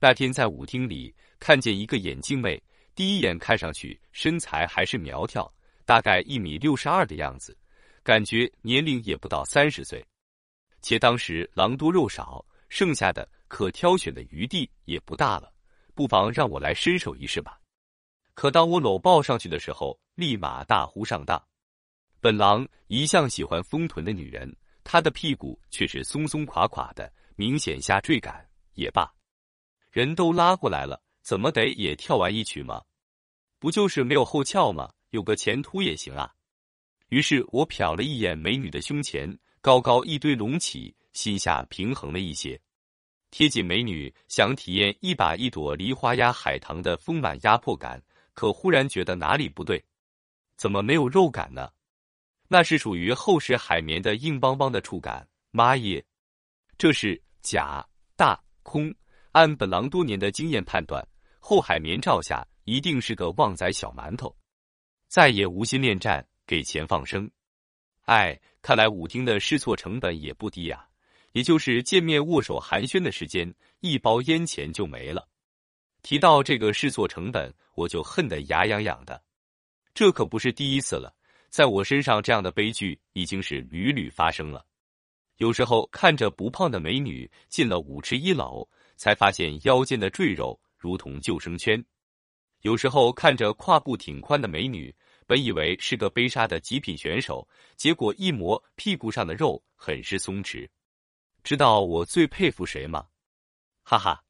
那天在舞厅里看见一个眼镜妹，第一眼看上去身材还是苗条，大概一米六十二的样子，感觉年龄也不到三十岁。且当时狼多肉少，剩下的可挑选的余地也不大了，不妨让我来伸手一试吧。可当我搂抱上去的时候，立马大呼上当。本狼一向喜欢丰臀的女人，她的屁股却是松松垮垮的，明显下坠感。也罢，人都拉过来了，怎么得也跳完一曲吗？不就是没有后翘吗？有个前凸也行啊。于是我瞟了一眼美女的胸前。高高一堆隆起，心下平衡了一些。贴近美女，想体验一把一朵梨花压海棠的丰满压迫感，可忽然觉得哪里不对，怎么没有肉感呢？那是属于厚实海绵的硬邦邦的触感。妈耶，这是假大空。按本狼多年的经验判断，厚海绵罩下一定是个旺仔小馒头。再也无心恋战，给钱放生。哎。看来舞厅的试错成本也不低呀，也就是见面握手寒暄的时间，一包烟钱就没了。提到这个试错成本，我就恨得牙痒痒的。这可不是第一次了，在我身上这样的悲剧已经是屡屡发生了。有时候看着不胖的美女进了舞池一楼，才发现腰间的赘肉如同救生圈；有时候看着胯部挺宽的美女。本以为是个杯沙的极品选手，结果一摸屁股上的肉，很是松弛。知道我最佩服谁吗？哈哈，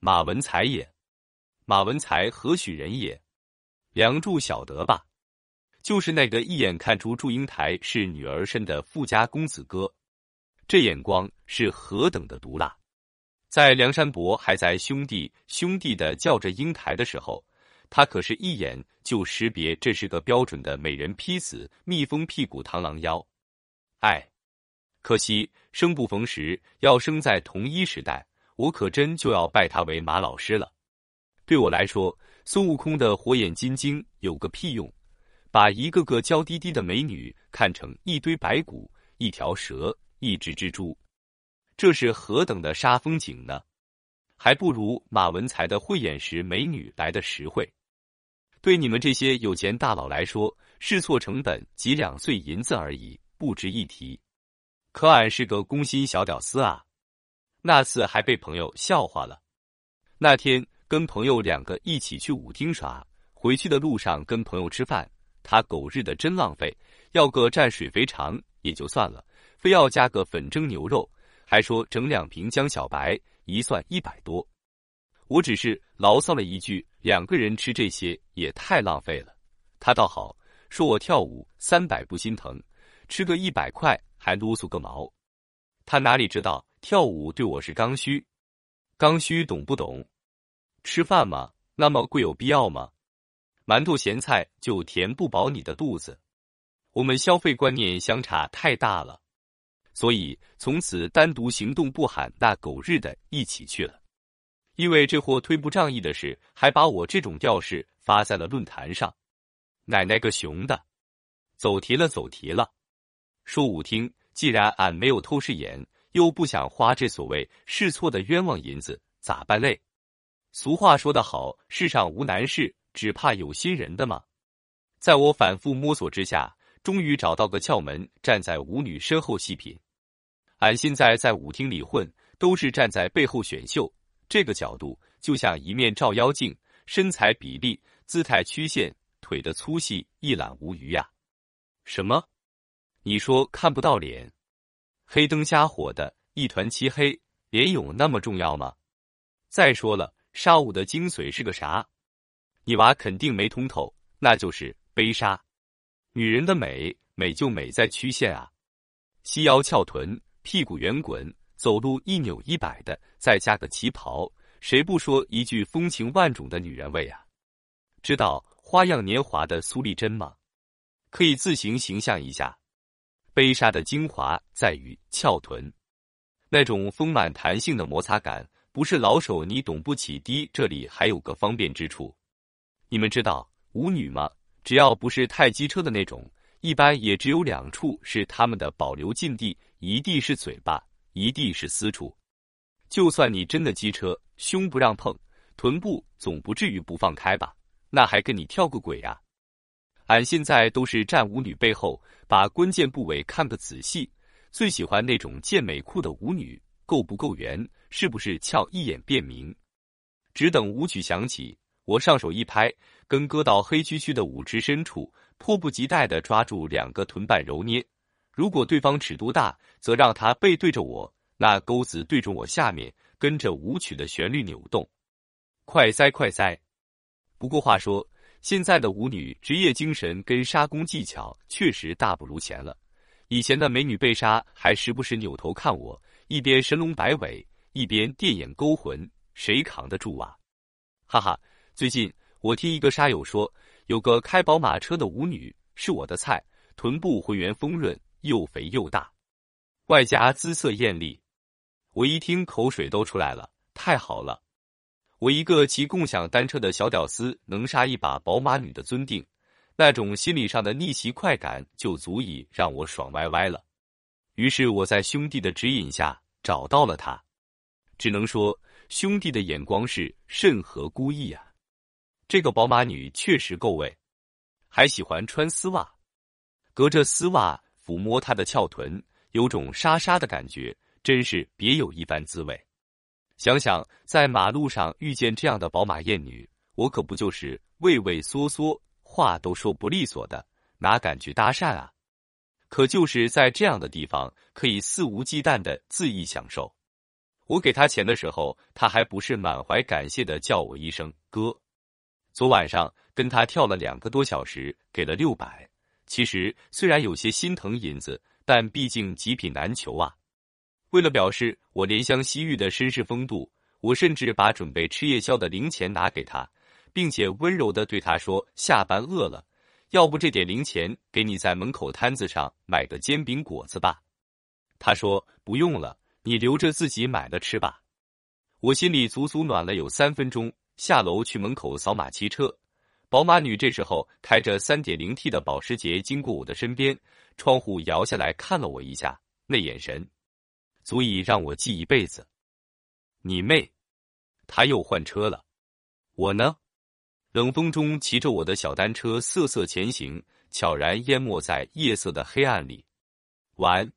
马文才也。马文才何许人也？梁祝晓得吧？就是那个一眼看出祝英台是女儿身的富家公子哥。这眼光是何等的毒辣！在梁山伯还在兄弟兄弟的叫着英台的时候。他可是一眼就识别这是个标准的美人坯子、蜜蜂屁股、螳螂腰。哎，可惜生不逢时，要生在同一时代，我可真就要拜他为马老师了。对我来说，孙悟空的火眼金睛有个屁用，把一个个娇滴滴的美女看成一堆白骨、一条蛇、一只蜘蛛，这是何等的杀风景呢？还不如马文才的慧眼识美女来的实惠。对你们这些有钱大佬来说，试错成本几两碎银子而已，不值一提。可俺是个工薪小屌丝啊！那次还被朋友笑话了。那天跟朋友两个一起去舞厅耍，回去的路上跟朋友吃饭，他狗日的真浪费，要个蘸水肥肠也就算了，非要加个粉蒸牛肉，还说整两瓶江小白，一算一百多。我只是牢骚了一句：“两个人吃这些也太浪费了。”他倒好，说我跳舞三百不心疼，吃个一百块还啰嗦个毛。他哪里知道跳舞对我是刚需？刚需懂不懂？吃饭嘛，那么贵有必要吗？馒头咸菜就填不饱你的肚子。我们消费观念相差太大了，所以从此单独行动不喊那狗日的一起去了。因为这货忒不仗义的是，还把我这种吊饰发在了论坛上。奶奶个熊的！走题了，走题了。说舞厅，既然俺没有透视眼，又不想花这所谓试错的冤枉银子，咋办嘞？俗话说得好，世上无难事，只怕有心人的嘛。在我反复摸索之下，终于找到个窍门，站在舞女身后细品。俺现在在舞厅里混，都是站在背后选秀。这个角度就像一面照妖镜，身材比例、姿态曲线、腿的粗细一览无余呀。什么？你说看不到脸？黑灯瞎火的一团漆黑，脸有那么重要吗？再说了，杀舞的精髓是个啥？你娃肯定没通透，那就是悲杀。女人的美，美就美在曲线啊，细腰翘臀，屁股圆滚。走路一扭一摆的，再加个旗袍，谁不说一句风情万种的女人味啊？知道花样年华的苏丽珍吗？可以自行形象一下。杯纱的精华在于翘臀，那种丰满弹性的摩擦感，不是老手你懂不起的。这里还有个方便之处，你们知道舞女吗？只要不是太机车的那种，一般也只有两处是他们的保留禁地，一地是嘴巴。一地是私处，就算你真的机车，胸不让碰，臀部总不至于不放开吧？那还跟你跳个鬼呀？俺现在都是站舞女背后，把关键部位看个仔细。最喜欢那种健美酷的舞女，够不够圆？是不是翘？一眼便明。只等舞曲响起，我上手一拍，跟搁到黑黢黢的舞池深处，迫不及待的抓住两个臀瓣揉捏。如果对方尺度大，则让他背对着我，那钩子对准我下面，跟着舞曲的旋律扭动。快塞快塞！不过话说。现在的舞女职业精神跟杀功技巧确实大不如前了。以前的美女被杀，还时不时扭头看我，一边神龙摆尾，一边电眼勾魂，谁扛得住啊？哈哈！最近我听一个杀友说，有个开宝马车的舞女是我的菜，臀部浑圆丰润，又肥又大，外加姿色艳丽。我一听口水都出来了，太好了！我一个骑共享单车的小屌丝，能杀一把宝马女的尊定，那种心理上的逆袭快感就足以让我爽歪歪了。于是我在兄弟的指引下找到了她，只能说兄弟的眼光是甚合孤意啊！这个宝马女确实够味，还喜欢穿丝袜，隔着丝袜抚摸她的翘臀，有种沙沙的感觉，真是别有一番滋味。想想在马路上遇见这样的宝马艳女，我可不就是畏畏缩缩，话都说不利索的，哪敢去搭讪啊？可就是在这样的地方，可以肆无忌惮的恣意享受。我给他钱的时候，他还不是满怀感谢的叫我一声哥。昨晚上跟他跳了两个多小时，给了六百。其实虽然有些心疼银子，但毕竟极品难求啊。为了表示我怜香惜玉的绅士风度，我甚至把准备吃夜宵的零钱拿给他，并且温柔的对他说：“下班饿了，要不这点零钱给你在门口摊子上买个煎饼果子吧。”他说：“不用了，你留着自己买了吃吧。”我心里足足暖了有三分钟。下楼去门口扫码骑车，宝马女这时候开着三点零 T 的保时捷经过我的身边，窗户摇下来看了我一下，那眼神。足以让我记一辈子。你妹！他又换车了。我呢？冷风中骑着我的小单车瑟瑟前行，悄然淹没在夜色的黑暗里。晚安。